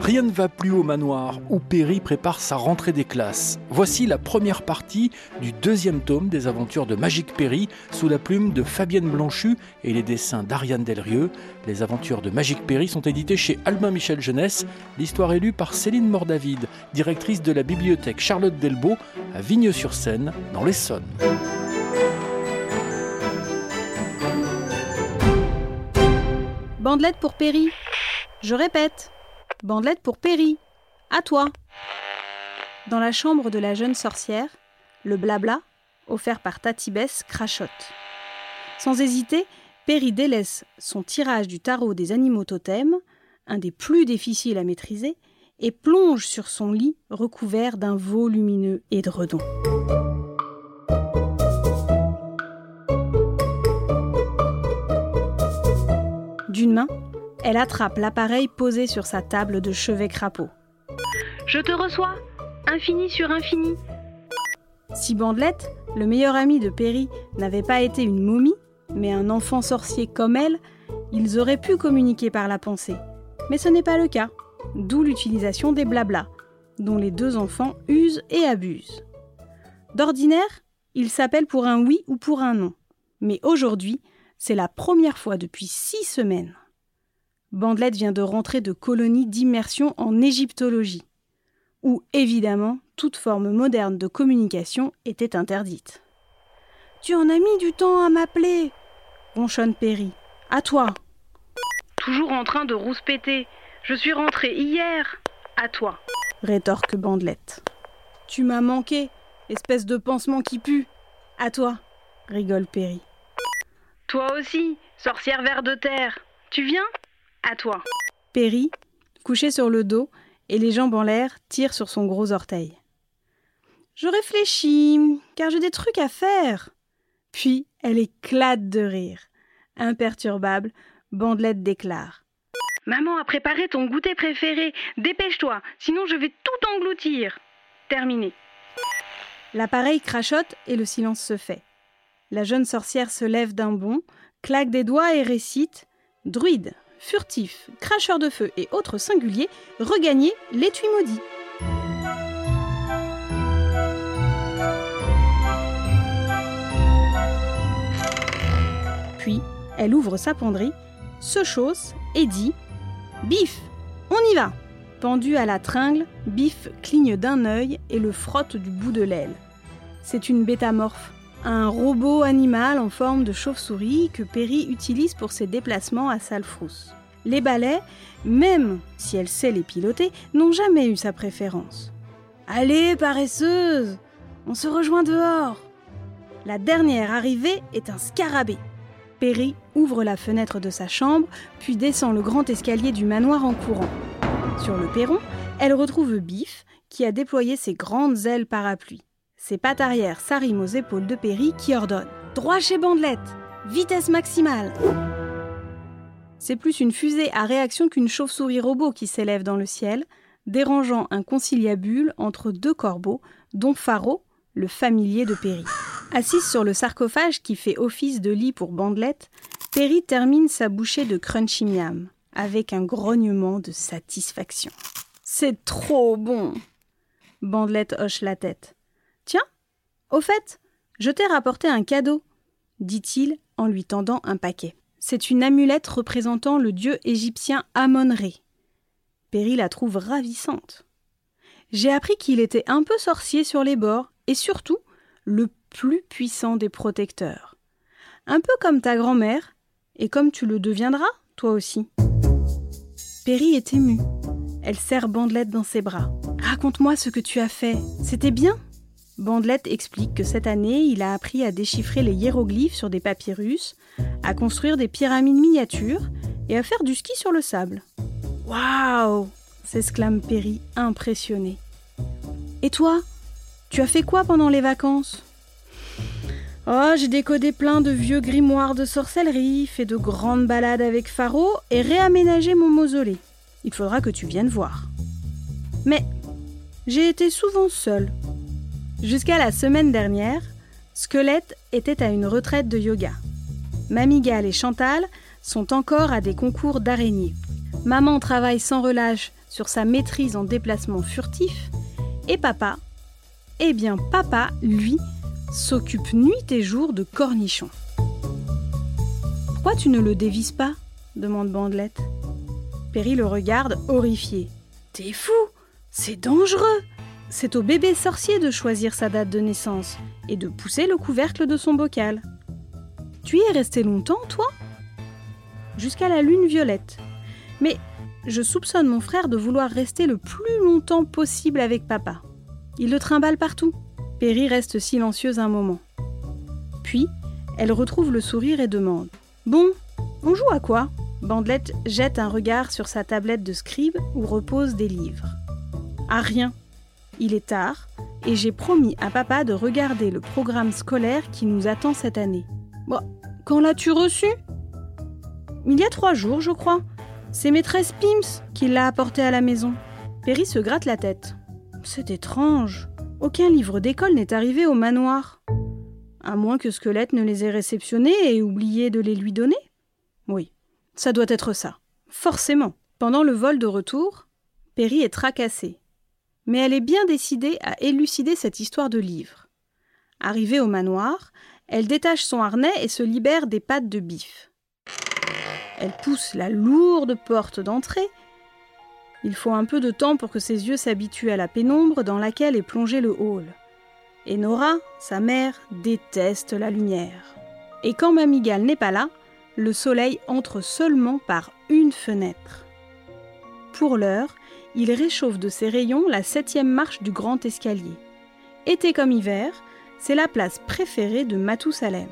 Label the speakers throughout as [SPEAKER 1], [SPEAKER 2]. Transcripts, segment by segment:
[SPEAKER 1] Rien ne va plus au manoir où Perry prépare sa rentrée des classes. Voici la première partie du deuxième tome des aventures de Magique Perry sous la plume de Fabienne Blanchu et les dessins d'Ariane Delrieux. Les aventures de Magique Perry sont éditées chez Albin Michel Jeunesse. L'histoire est lue par Céline Mordavid, directrice de la bibliothèque Charlotte Delbo à Vigneux-sur-Seine, dans l'Essonne.
[SPEAKER 2] Bandelette pour Perry. Je répète. Bandelette pour Perry. À toi. Dans la chambre de la jeune sorcière, le blabla, offert par Tatibès, crachote. Sans hésiter, Perry délaisse son tirage du tarot des animaux totems, un des plus difficiles à maîtriser, et plonge sur son lit recouvert d'un volumineux édredon. D'une main, elle attrape l'appareil posé sur sa table de chevet crapaud.
[SPEAKER 3] Je te reçois, infini sur infini.
[SPEAKER 2] Si Bandelette, le meilleur ami de Perry, n'avait pas été une momie, mais un enfant sorcier comme elle, ils auraient pu communiquer par la pensée. Mais ce n'est pas le cas, d'où l'utilisation des blablas, dont les deux enfants usent et abusent. D'ordinaire, ils s'appellent pour un oui ou pour un non. Mais aujourd'hui, c'est la première fois depuis six semaines. Bandelette vient de rentrer de colonie d'immersion en égyptologie, où évidemment toute forme moderne de communication était interdite. Tu en as mis du temps à m'appeler, ronchonne Perry. À toi.
[SPEAKER 3] Toujours en train de rouspéter. Je suis rentrée hier. À toi.
[SPEAKER 2] rétorque Bandelette. Tu m'as manqué, espèce de pansement qui pue. À toi, rigole Perry.
[SPEAKER 3] Toi aussi, sorcière vert de terre. Tu viens? À toi.
[SPEAKER 2] Perry, couché sur le dos et les jambes en l'air, tire sur son gros orteil. Je réfléchis, car j'ai des trucs à faire. Puis elle éclate de rire. Imperturbable, Bandelette déclare.
[SPEAKER 3] Maman a préparé ton goûter préféré. Dépêche-toi, sinon je vais tout engloutir. Terminé.
[SPEAKER 2] L'appareil crachote et le silence se fait. La jeune sorcière se lève d'un bond, claque des doigts et récite Druide, furtif, cracheur de feu et autres singuliers, regagnez l'étui maudit. Puis, elle ouvre sa penderie, se chausse et dit Bif, on y va Pendu à la tringle, Bif cligne d'un œil et le frotte du bout de l'aile. C'est une bétamorphe, un robot animal en forme de chauve-souris que Perry utilise pour ses déplacements à Salfrousse. Les balais, même si elle sait les piloter, n'ont jamais eu sa préférence. Allez, paresseuse On se rejoint dehors La dernière arrivée est un scarabée. Perry ouvre la fenêtre de sa chambre, puis descend le grand escalier du manoir en courant. Sur le perron, elle retrouve Biff, qui a déployé ses grandes ailes parapluies. Pattes arrière s'arriment aux épaules de Perry qui ordonne Droit chez Bandelette Vitesse maximale C'est plus une fusée à réaction qu'une chauve-souris robot qui s'élève dans le ciel, dérangeant un conciliabule entre deux corbeaux, dont Faro, le familier de Perry. Assise sur le sarcophage qui fait office de lit pour Bandelette, Perry termine sa bouchée de crunchy miam avec un grognement de satisfaction. C'est trop bon Bandelette hoche la tête. Tiens, au fait, je t'ai rapporté un cadeau, dit-il en lui tendant un paquet. C'est une amulette représentant le dieu égyptien Amon-Ré. Perry la trouve ravissante. J'ai appris qu'il était un peu sorcier sur les bords et surtout le plus puissant des protecteurs. Un peu comme ta grand-mère et comme tu le deviendras, toi aussi. Perry est émue. Elle serre Bandelette dans ses bras. Raconte-moi ce que tu as fait. C'était bien? Bandelette explique que cette année, il a appris à déchiffrer les hiéroglyphes sur des papyrus, à construire des pyramides miniatures et à faire du ski sur le sable. Waouh s'exclame Perry, impressionné. Et toi Tu as fait quoi pendant les vacances? Oh, j'ai décodé plein de vieux grimoires de sorcellerie, fait de grandes balades avec Faro et réaménagé mon mausolée. Il faudra que tu viennes voir. Mais j'ai été souvent seule. Jusqu'à la semaine dernière, Squelette était à une retraite de yoga. Mamigal et Chantal sont encore à des concours d'araignées. Maman travaille sans relâche sur sa maîtrise en déplacement furtif, et papa, eh bien papa, lui, s'occupe nuit et jour de cornichons. Pourquoi tu ne le dévises pas? demande Bandelette. Perry le regarde horrifié. T'es fou C'est dangereux C'est au bébé sorcier de choisir sa date de naissance et de pousser le couvercle de son bocal. Tu y es resté longtemps, toi? Jusqu'à la lune violette. Mais je soupçonne mon frère de vouloir rester le plus longtemps possible avec papa. Il le trimballe partout. Perry reste silencieuse un moment. Puis, elle retrouve le sourire et demande Bon, on joue à quoi? Bandelette jette un regard sur sa tablette de scribe où reposent des livres. À rien. Il est tard et j'ai promis à papa de regarder le programme scolaire qui nous attend cette année. Bon, quand l'as-tu reçu? Il y a trois jours, je crois. C'est maîtresse Pims qui l'a apporté à la maison. Perry se gratte la tête. C'est étrange. Aucun livre d'école n'est arrivé au manoir. À moins que Squelette ne les ait réceptionnés et oublié de les lui donner Oui, ça doit être ça. Forcément. Pendant le vol de retour, Perry est tracassée. Mais elle est bien décidée à élucider cette histoire de livre. Arrivée au manoir, elle détache son harnais et se libère des pattes de bif. Elle pousse la lourde porte d'entrée. Il faut un peu de temps pour que ses yeux s'habituent à la pénombre dans laquelle est plongé le hall. Et Nora, sa mère, déteste la lumière. Et quand Mamigal n'est pas là, le soleil entre seulement par une fenêtre. Pour l'heure, il réchauffe de ses rayons la septième marche du grand escalier. Été comme hiver, c'est la place préférée de Matousalem.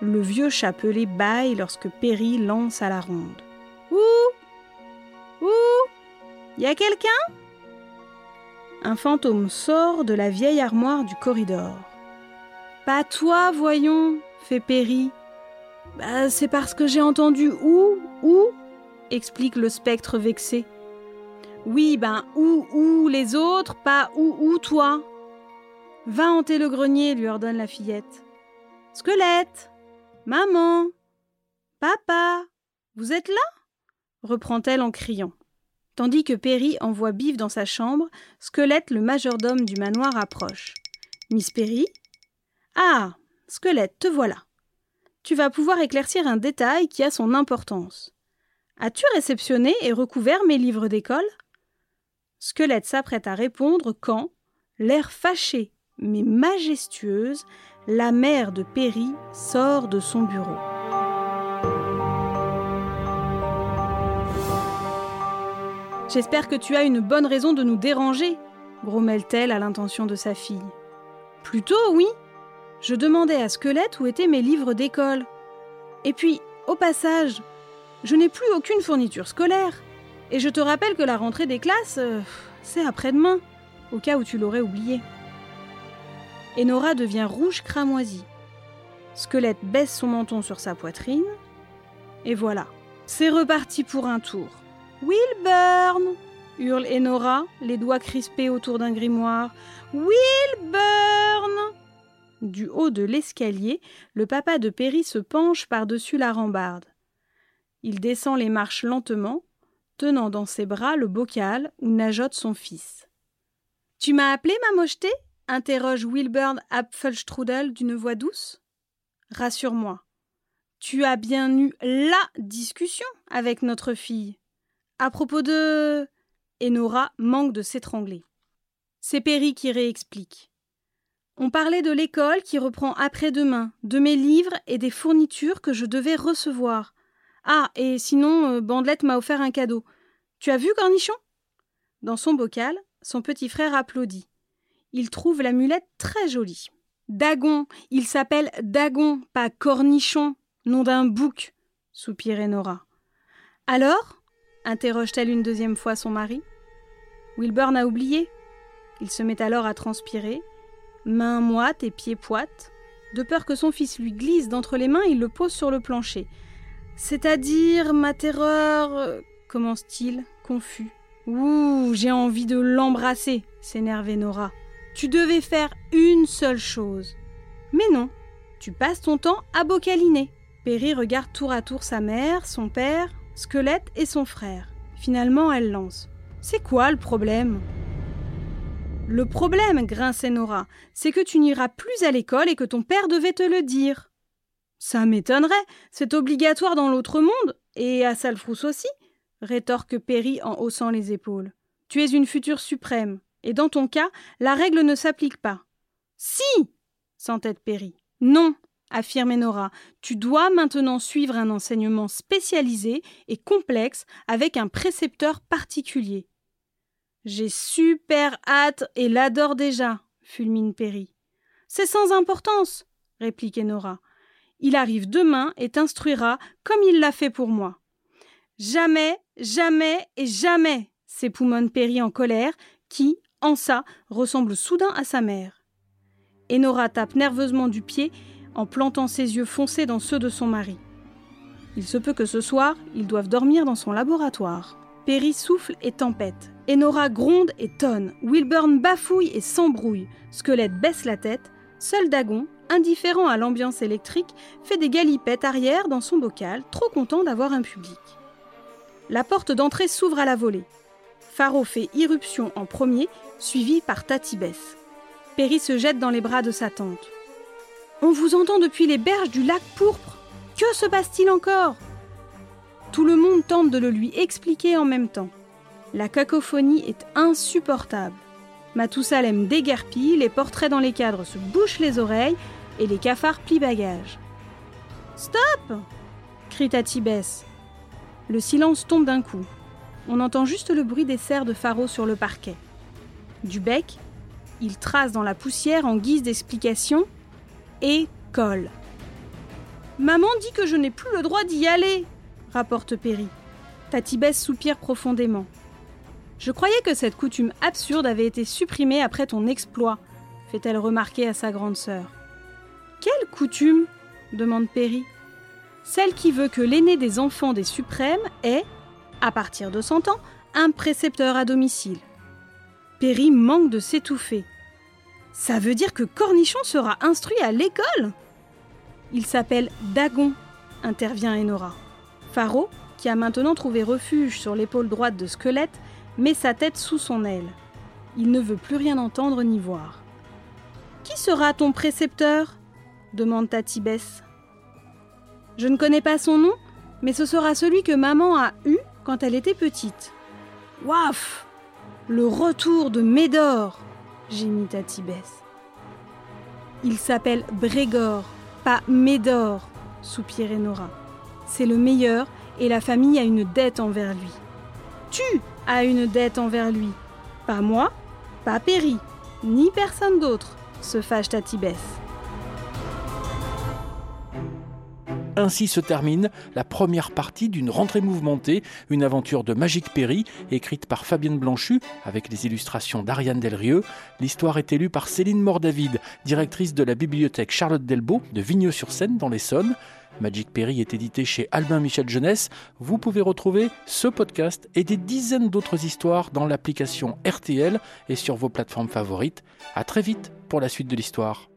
[SPEAKER 2] Le vieux chapelet baille lorsque Perry lance à la ronde. Ouh Ouh Y a quelqu'un? Un fantôme sort de la vieille armoire du corridor. Pas toi, voyons, fait Perry. Bah, c'est parce que j'ai entendu où, où explique le spectre vexé. Oui, ben où, où les autres, pas où, où toi. Va hanter le grenier, lui ordonne la fillette. Squelette Maman Papa Vous êtes là? reprend-elle en criant. Tandis que Perry envoie Biff dans sa chambre, Squelette, le majordome du manoir, approche. Miss Perry? Ah Squelette, te voilà. Tu vas pouvoir éclaircir un détail qui a son importance. As-tu réceptionné et recouvert mes livres d'école? Squelette s'apprête à répondre quand, l'air fâché mais majestueuse, la mère de Perry sort de son bureau. J'espère que tu as une bonne raison de nous déranger, grommelle-t-elle à l'intention de sa fille. Plutôt, oui. Je demandais à Squelette où étaient mes livres d'école. Et puis, au passage, je n'ai plus aucune fourniture scolaire. Et je te rappelle que la rentrée des classes, euh, c'est après-demain, au cas où tu l'aurais oublié et devient rouge cramoisi. Squelette baisse son menton sur sa poitrine, et voilà, c'est reparti pour un tour. Wilburn hurle Enora, les doigts crispés autour d'un grimoire. Wilburn Du haut de l'escalier, le papa de Perry se penche par-dessus la rambarde. Il descend les marches lentement, tenant dans ses bras le bocal où nageote son fils. Tu m'as appelé, ma mocheté? interroge Wilburn Apfelstrudel d'une voix douce. Rassure-moi. Tu as bien eu la discussion avec notre fille. À propos de. Enora manque de s'étrangler. C'est Perry qui réexplique. On parlait de l'école qui reprend après-demain, de mes livres et des fournitures que je devais recevoir. Ah, et sinon, euh, Bandelette m'a offert un cadeau. Tu as vu, Cornichon? Dans son bocal, son petit frère applaudit il trouve l'amulette très jolie. Dagon, il s'appelle Dagon, pas Cornichon, nom d'un bouc, soupirait Nora. Alors? interroge-t-elle une deuxième fois son mari. Wilburn a oublié. Il se met alors à transpirer, mains moites et pieds poites. De peur que son fils lui glisse d'entre les mains, il le pose sur le plancher. C'est-à-dire, ma terreur. commence-t-il, confus. Ouh, j'ai envie de l'embrasser, s'énervait Nora. Tu devais faire une seule chose. Mais non, tu passes ton temps à bocaliner. Perry regarde tour à tour sa mère, son père, Squelette et son frère. Finalement, elle lance. C'est quoi le problème? Le problème, grinçait Nora, c'est que tu n'iras plus à l'école et que ton père devait te le dire. Ça m'étonnerait, c'est obligatoire dans l'autre monde, et à Salfrousse aussi, rétorque Perry en haussant les épaules. Tu es une future suprême, et dans ton cas, la règle ne s'applique pas. Si s'entête Perry. Non, affirmait Nora, tu dois maintenant suivre un enseignement spécialisé et complexe avec un précepteur particulier. J'ai super hâte et l'adore déjà, fulmine Perry. C'est sans importance, répliquait Nora. Il arrive demain et t'instruira comme il l'a fait pour moi. Jamais, jamais et jamais, s'époumonne Perry en colère, qui, en ça, ressemble soudain à sa mère. Enora tape nerveusement du pied en plantant ses yeux foncés dans ceux de son mari. Il se peut que ce soir, ils doivent dormir dans son laboratoire. Perry souffle et tempête. Enora gronde et tonne. Wilburn bafouille et s'embrouille. Squelette baisse la tête. Seul Dagon, indifférent à l'ambiance électrique, fait des galipettes arrière dans son bocal, trop content d'avoir un public. La porte d'entrée s'ouvre à la volée. Faro fait irruption en premier, suivi par Tatibès. Perry se jette dans les bras de sa tante. On vous entend depuis les berges du lac pourpre. Que se passe-t-il encore? Tout le monde tente de le lui expliquer en même temps. La cacophonie est insupportable. Matousalem déguerpille, les portraits dans les cadres se bouchent les oreilles et les cafards plient bagages. Stop crie Tatibès. Le silence tombe d'un coup. On entend juste le bruit des serres de Faro sur le parquet. Du bec, il trace dans la poussière en guise d'explication et colle. Maman dit que je n'ai plus le droit d'y aller, rapporte Perry. Tatibès soupire profondément. Je croyais que cette coutume absurde avait été supprimée après ton exploit, fait-elle remarquer à sa grande sœur. Quelle coutume? demande Perry. Celle qui veut que l'aîné des enfants des suprêmes est, à partir de 100 ans, un précepteur à domicile. Perry manque de s'étouffer. Ça veut dire que Cornichon sera instruit à l'école? Il s'appelle Dagon, intervient Enora. Faro, qui a maintenant trouvé refuge sur l'épaule droite de Squelette, met sa tête sous son aile. Il ne veut plus rien entendre ni voir. Qui sera ton précepteur? demande Tatibès. Je ne connais pas son nom, mais ce sera celui que maman a eu quand elle était petite. Waf Le retour de Médor gémit Tatibès. Il s'appelle Brégor, pas Médor, soupirait Nora. C'est le meilleur et la famille a une dette envers lui. Tu as une dette envers lui. Pas moi, pas Péri, ni personne d'autre, se fâche Tatibès.
[SPEAKER 1] Ainsi se termine la première partie d'une rentrée mouvementée, une aventure de Magique Perry, écrite par Fabienne Blanchu, avec les illustrations d'Ariane Delrieux. L'histoire est élue par Céline Mordavid, directrice de la bibliothèque Charlotte Delbo de Vigneux-sur-Seine dans l'Essonne. Magic Perry est édité chez Albin Michel Jeunesse. Vous pouvez retrouver ce podcast et des dizaines d'autres histoires dans l'application RTL et sur vos plateformes favorites. À très vite pour la suite de l'histoire.